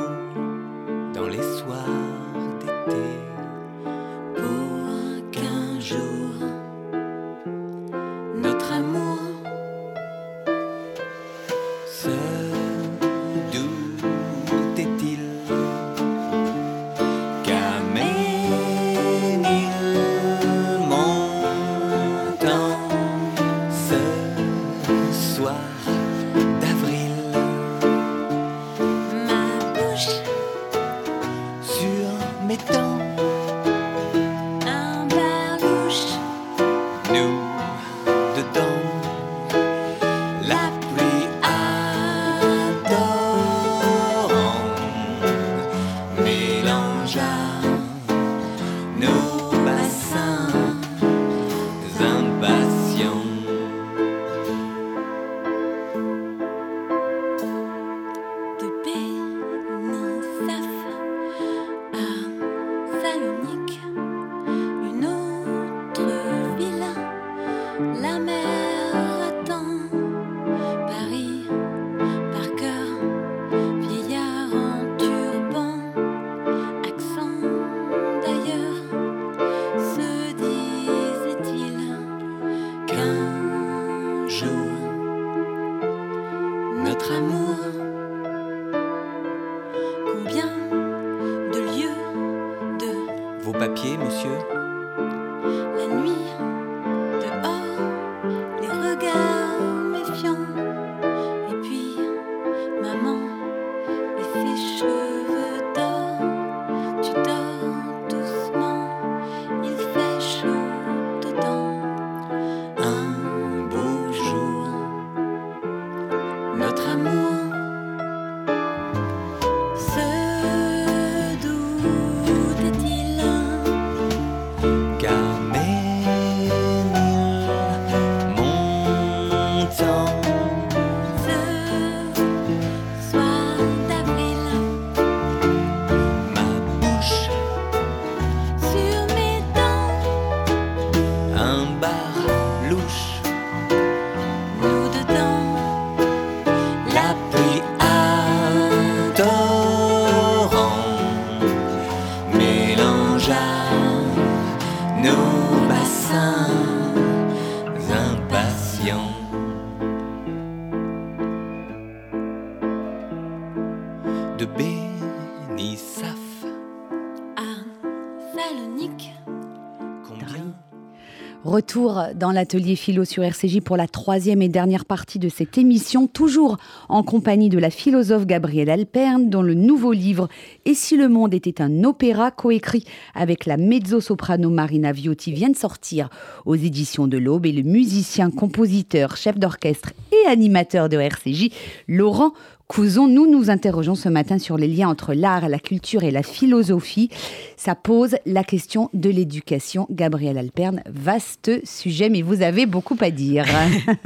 Combien de lieux de... Vos papiers, monsieur? re Retour dans l'atelier philo sur RCJ pour la troisième et dernière partie de cette émission, toujours en compagnie de la philosophe Gabrielle Alperne, dont le nouveau livre Et si le monde était un opéra, coécrit avec la mezzo-soprano Marina Viotti, vient de sortir aux éditions de l'Aube et le musicien, compositeur, chef d'orchestre et animateur de RCJ, Laurent Couson, nous nous interrogeons ce matin sur les liens entre l'art, la culture et la philosophie. Ça pose la question de l'éducation. Gabriel Alperne, vaste sujet, mais vous avez beaucoup à dire.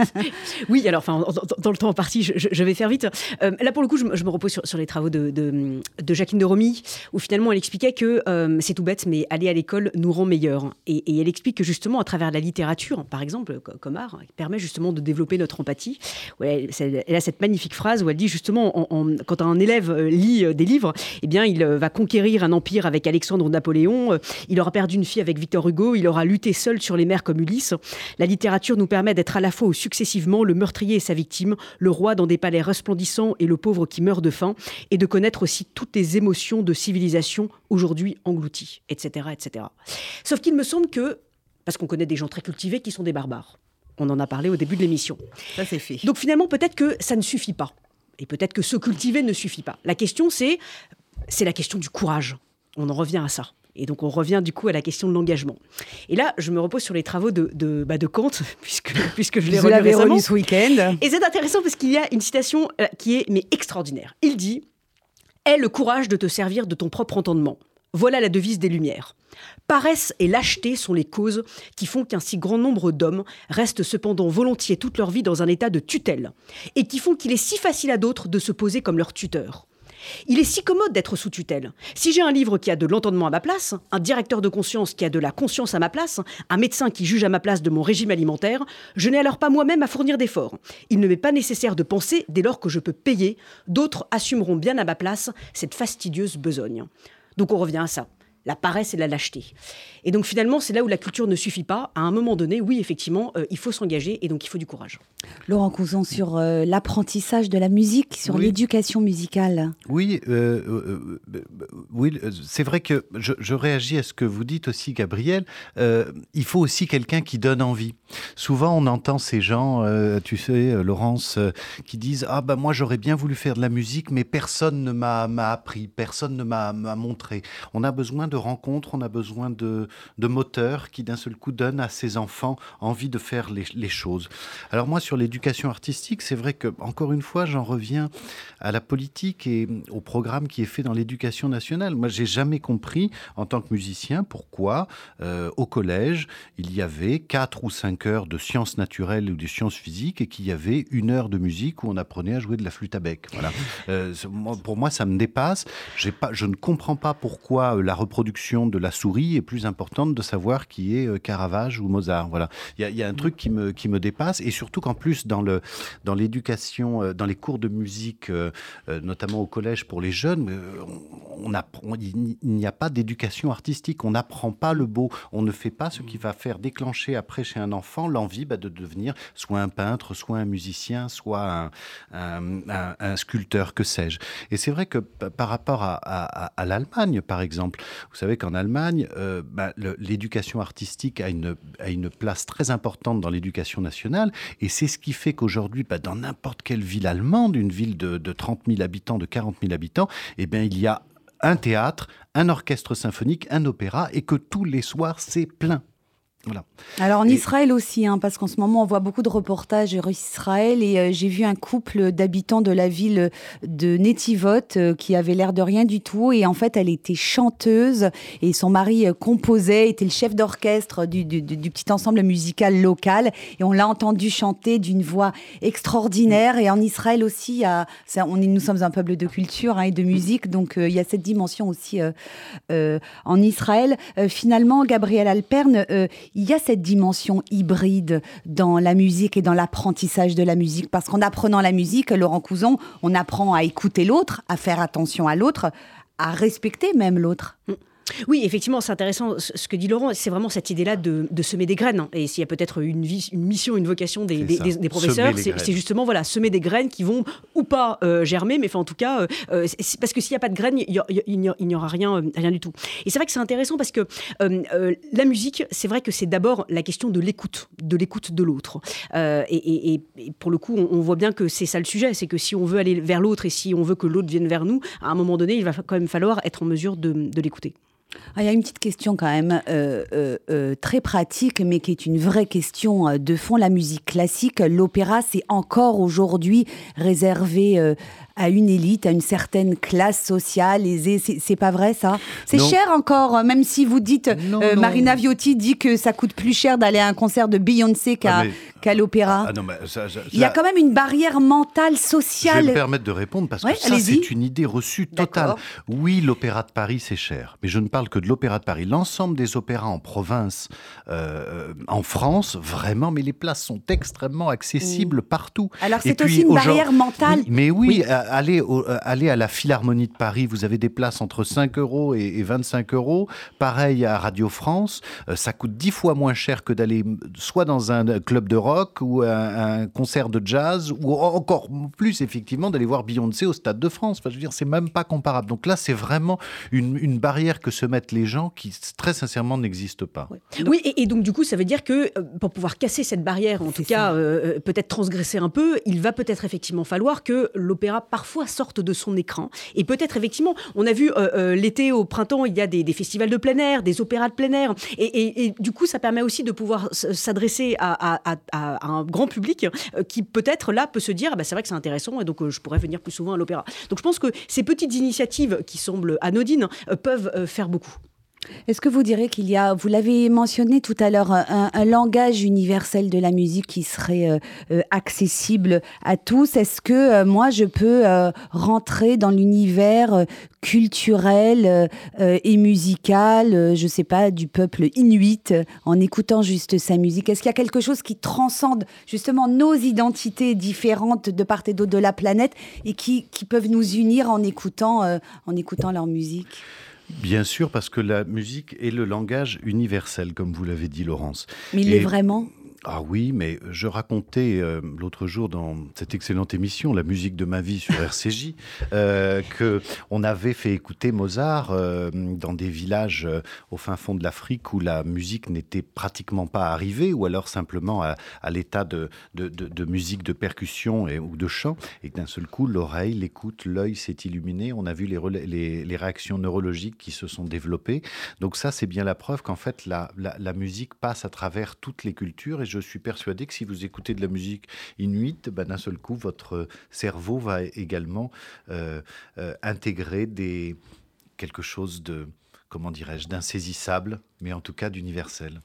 <laughs> oui, alors, enfin, dans le temps en partie, je, vais faire vite. Euh, là, pour le coup, je, me repose sur, les travaux de, Jacqueline de Romy, où finalement, elle expliquait que euh, c'est tout bête, mais aller à l'école nous rend meilleurs. Et, elle explique que justement, à travers la littérature, par exemple, comme art, permet justement de développer notre empathie. elle a cette magnifique phrase où elle dit justement quand un élève euh, lit des livres, eh bien, il va conquérir un empire avec Alexandre ou Napoléon. Il aura perdu une fille avec Victor Hugo. Il aura lutté seul sur les mers comme Ulysse. La littérature nous permet d'être à la fois successivement le meurtrier et sa victime, le roi dans des palais resplendissants et le pauvre qui meurt de faim, et de connaître aussi toutes les émotions de civilisation aujourd'hui englouties, etc., etc. Sauf qu'il me semble que, parce qu'on connaît des gens très cultivés qui sont des barbares. On en a parlé au début de l'émission. Ça, c'est fait. Donc finalement, peut-être que ça ne suffit pas. Et peut-être que se cultiver ne suffit pas. La question, c'est, c'est la question du courage. On en revient à ça. Et donc on revient du coup à la question de l'engagement. Et là, je me repose sur les travaux de, de, bah, Kant, <laughs> puisque, puisque je l'ai relu récemment. ce week-end. Et c'est intéressant parce qu'il y a une citation euh, qui est mais extraordinaire. Il dit « Aie le courage de te servir de ton propre entendement. Voilà la devise des Lumières. Paresse et lâcheté sont les causes qui font qu'un si grand nombre d'hommes restent cependant volontiers toute leur vie dans un état de tutelle, et qui font qu'il est si facile à d'autres de se poser comme leur tuteur. Il est si commode d'être sous tutelle. Si j'ai un livre qui a de l'entendement à ma place, un directeur de conscience qui a de la conscience à ma place, un médecin qui juge à ma place de mon régime alimentaire, je n'ai alors pas moi-même à fournir d'efforts. Il ne m'est pas nécessaire de penser dès lors que je peux payer, d'autres assumeront bien à ma place cette fastidieuse besogne. Donc on revient à ça la paresse et la lâcheté. Et donc finalement, c'est là où la culture ne suffit pas. À un moment donné, oui, effectivement, euh, il faut s'engager et donc il faut du courage. Laurent Couson, sur euh, l'apprentissage de la musique, sur l'éducation musicale. Oui, euh, oui c'est vrai que je, réagis à ce que vous dites aussi, Gabriel. il faut aussi quelqu'un qui donne envie. Souvent, on entend ces gens, tu sais, Laurence, qui disent Ah ben moi, j'aurais bien voulu faire de la musique, mais personne ne m'a appris, personne ne m'a montré. On a besoin de rencontres, on a besoin de, moteurs qui d'un seul coup donnent à ses enfants envie de faire les, choses. Alors moi, sur l'éducation artistique, c'est vrai que, encore une fois, j'en reviens à la politique et au programme qui est fait dans l'éducation nationale. Moi, j'ai jamais compris, en tant que musicien, pourquoi euh, au collège, il y avait quatre ou cinq heures de sciences naturelles ou de sciences physiques et qu'il y avait une heure de musique où on apprenait à jouer de la flûte à bec. Voilà. Euh, pour moi, ça me dépasse. Pas, je ne comprends pas pourquoi euh, la reproduction de la souris est plus importante de savoir qui est euh, Caravage ou Mozart. Voilà, il y, a un truc qui me, qui me dépasse et surtout qu'en plus dans le dans l'éducation, euh, dans les cours de musique, euh, notamment au collège pour les jeunes, on, il n'y a pas d'éducation artistique. On n'apprend pas le beau. On ne fait pas ce qui va faire déclencher après chez un enfant l'envie bah, de devenir soit un peintre, soit un musicien, soit un, sculpteur, que sais-je. Et c'est vrai que par rapport à, à l'Allemagne, par exemple, vous savez qu'en Allemagne, euh, bah, l'éducation artistique a une, place très importante dans l'éducation nationale, et c'est ce qui fait qu'aujourd'hui, bah, dans n'importe quelle ville allemande, une ville de, de 30 000 habitants, de 40 000 habitants, eh bien, il y a un théâtre, un orchestre symphonique, un opéra, et que tous les soirs, c'est plein. Alors en Israël aussi, hein, parce qu'en ce moment on voit beaucoup de reportages sur Israël et euh, j'ai vu un couple d'habitants de la ville de Netivot euh, qui avait l'air de rien du tout et en fait elle était chanteuse et son mari euh, composait, était le chef d'orchestre du, petit ensemble musical local et on l'a entendu chanter d'une voix extraordinaire et en Israël aussi, on nous sommes un peuple de culture hein, et de musique donc il y a cette dimension aussi en Israël. finalement, Gabriel Alperne il y a cette dimension hybride dans la musique et dans l'apprentissage de la musique. Parce qu'en apprenant la musique, Laurent Couson, on apprend à écouter l'autre, à faire attention à l'autre, à respecter même l'autre. Oui, effectivement, c'est intéressant ce que dit Laurent. C'est vraiment cette idée-là de, semer des graines. Et s'il y a peut-être une, une, mission, une vocation des, des, professeurs, c'est justement voilà, semer des graines qui vont ou pas euh, germer, mais enfin, en tout cas, euh, euh, parce que s'il n'y a pas de graines, il n'y aura rien, rien du tout. Et c'est vrai que c'est intéressant parce que la musique, c'est vrai que c'est d'abord la question de l'écoute, de l'écoute de l'autre. Et, pour le coup, on, voit bien que c'est ça le sujet, c'est que si on veut aller vers l'autre et si on veut que l'autre vienne vers nous, à un moment donné, il va quand même falloir être en mesure de l'écouter. Ah, il y a une petite question quand même euh, euh, euh, très pratique, mais qui est une vraie question de fond. La musique classique, l'opéra, c'est encore aujourd'hui réservé à une élite, à une certaine classe sociale aisée. C'est pas vrai ça? C'est cher encore, même si vous dites, Marina Viotti dit que ça coûte plus cher d'aller à un concert de Beyoncé qu'à ah, l'opéra. Ah, il y a quand même une barrière mentale, sociale. Je vais me permettre de répondre parce que ça c'est une idée reçue totale. Oui, l'opéra de Paris c'est cher, mais je ne parle que de l'Opéra de Paris. L'ensemble des opéras en province, euh, en France, vraiment, mais les places sont extrêmement accessibles partout. Alors c'est aussi une barrière mentale. mais oui, euh, allez, à la Philharmonie de Paris, vous avez des places entre 5 euros et, 25 euros. Pareil à Radio France, euh, ça coûte 10 fois moins cher que d'aller soit dans un club de rock ou un, concert de jazz, ou encore plus effectivement d'aller voir Beyoncé au Stade de France. Enfin, je veux dire, c'est même pas comparable. Donc là, c'est vraiment une, une barrière que se mettent les gens qui, très sincèrement, n'existent pas. Oui, et, donc du coup, ça veut dire que euh, pour pouvoir casser cette barrière, en tout cas, euh, euh, peut-être transgresser un peu, il va peut-être effectivement falloir que l'opéra parfois sorte de son écran. Et peut-être effectivement, on a vu l'été, au printemps, il y a des, festivals de plein air, des opéras de plein air. Et, du coup, ça permet aussi de pouvoir s'adresser à, un grand public qui peut-être là peut se dire, ah bah, c'est vrai que c'est intéressant et donc je pourrais venir plus souvent à l'opéra. Donc je pense que ces petites initiatives qui semblent anodines peuvent faire beaucoup. Est-ce que vous direz qu'il y a, vous l'avez mentionné tout à l'heure, un, langage universel de la musique qui serait euh, euh, accessible à tous? Est-ce que euh, moi, je peux rentrer dans l'univers culturel et musical, je ne sais pas, du peuple inuit en écoutant juste sa musique? Est-ce qu'il y a quelque chose qui transcende justement nos identités différentes de part et d'autre de la planète et qui, qui peuvent nous unir en écoutant, en écoutant leur musique? Bien sûr, parce que la musique est le langage universel, comme vous l'avez dit, Laurence. Mais il est vraiment ah oui, mais je racontais euh, l'autre jour dans cette excellente émission, La musique de ma vie sur <laughs> RCJ, euh, que on avait fait écouter Mozart euh, dans des villages euh, au fin fond de l'Afrique où la musique n'était pratiquement pas arrivée, ou alors simplement à, l'état de, de, musique de percussion et, ou de chant, et d'un seul coup, l'oreille, l'écoute, l'œil s'est illuminé. On a vu les, les, les, réactions neurologiques qui se sont développées. Donc ça, c'est bien la preuve qu'en fait, la, la, la, musique passe à travers toutes les cultures. Et je suis persuadé que si vous écoutez de la musique inuite, ben, d'un seul coup, votre cerveau va également euh, euh, intégrer quelque chose de, comment dirais-je, d'insaisissable, mais en tout cas d'universel.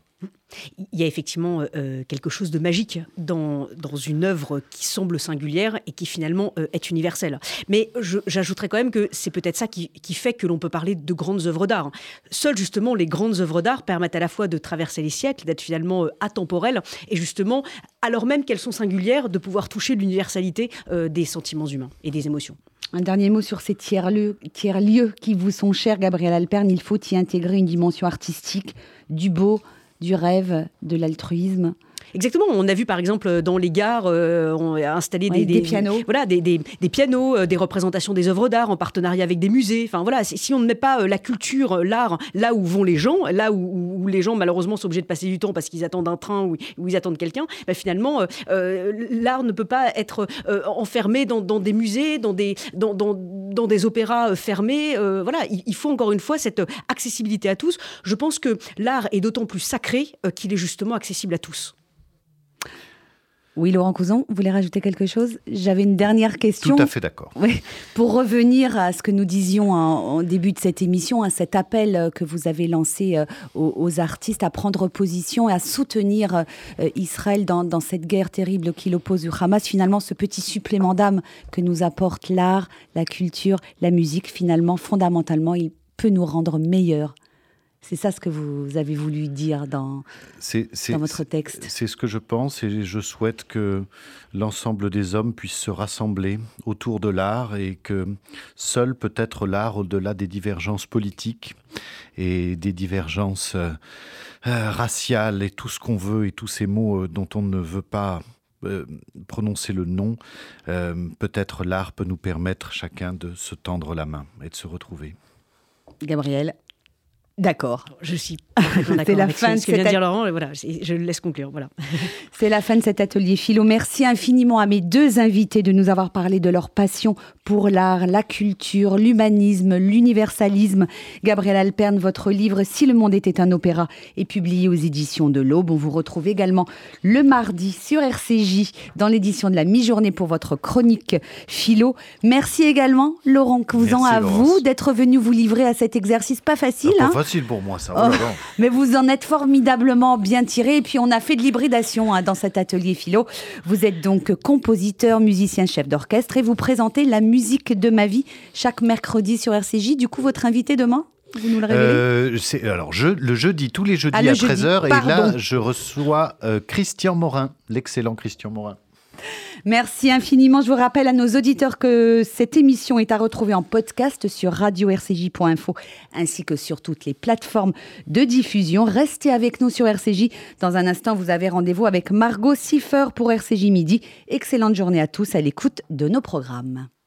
Il y a effectivement euh, euh, quelque chose de magique dans, dans, une œuvre qui semble singulière et qui finalement euh, est universelle. Mais j'ajouterais quand même que c'est peut-être ça qui, fait que l'on peut parler de grandes œuvres d'art. Seules justement les grandes œuvres d'art permettent à la fois de traverser les siècles, d'être finalement atemporelles et justement, alors même qu'elles sont singulières, de pouvoir toucher l'universalité des sentiments humains et des émotions. Un dernier mot sur ces tiers-lieux tiers -lieux qui vous sont chers, Gabriel Alperne. Il faut y intégrer une dimension artistique, du beau, du rêve, de l'altruisme Exactement. On a vu par exemple dans les gares euh, on a installé des, pianos, voilà, des, pianos, euh, des représentations des œuvres d'art en partenariat avec des musées. Enfin voilà, si on ne met pas euh, la culture, l'art là où vont les gens, là où, les gens malheureusement sont obligés de passer du temps parce qu'ils attendent un train ou, ils attendent quelqu'un, bah, finalement l'art ne peut pas être enfermé dans, des musées, dans des dans, dans, des opéras fermés. voilà, il, il, faut encore une fois cette accessibilité à tous. Je pense que l'art est d'autant plus sacré qu'il est justement accessible à tous. Oui, Laurent Couson, vous voulez rajouter quelque chose? J'avais une dernière question. Tout à fait d'accord. Oui, pour revenir à ce que nous disions en, début de cette émission, à cet appel euh, que vous avez lancé euh, aux, artistes à prendre position et à soutenir euh, Israël dans, dans cette guerre terrible qui l'oppose au Hamas, finalement, ce petit supplément d'âme que nous apporte l'art, la culture, la musique, finalement, fondamentalement, il peut nous rendre meilleurs c'est ça ce que vous avez voulu dire dans, dans votre texte. C'est ce que je pense et je souhaite que l'ensemble des hommes puissent se rassembler autour de l'art et que seul peut être l'art au-delà des divergences politiques et des divergences euh, euh, raciales et tout ce qu'on veut et tous ces mots euh, dont on ne veut pas euh, prononcer le nom, peut-être l'art peut nous permettre chacun de se tendre la main et de se retrouver. Gabriel, d'accord. Je suis <laughs> d'accord la fin ce, de ce que vient de cette- dire Laurent. Voilà, je le laisse conclure. Voilà. <laughs> C'est la fin de cet atelier philo. Merci infiniment à mes deux invités de nous avoir parlé de leur passion pour l'art, la culture, l'humanisme, l'universalisme. Gabriel Alperne, votre livre Si le monde était un opéra est publié aux éditions de l'Aube. On vous retrouve également le mardi sur RCJ dans l'édition de la mi-journée pour votre chronique philo. Merci également Laurent Couzan Merci, à Laurence. vous d'être venu vous livrer à cet exercice pas facile. Ah, hein? pas facile pour moi ça. Oh. Oh. Mais vous en êtes formidablement bien tiré. Et puis, on a fait de l'hybridation hein, dans cet atelier philo. Vous êtes donc compositeur, musicien, chef d'orchestre et vous présentez la musique de ma vie chaque mercredi sur RCJ. Du coup, votre invité demain, vous nous le révélez? Euh, alors, je, le jeudi, tous les jeudis Ah, le à jeudi, 13h, et là, je reçois euh, Christian Morin, l'excellent Christian Morin. Merci infiniment. Je vous rappelle à nos auditeurs que cette émission est à retrouver en podcast sur radio-rcj.info ainsi que sur toutes les plateformes de diffusion. Restez avec nous sur RCJ. Dans un instant, vous avez rendez-vous avec Margot Siffer pour RCJ Midi. Excellente journée à tous à l'écoute de nos programmes.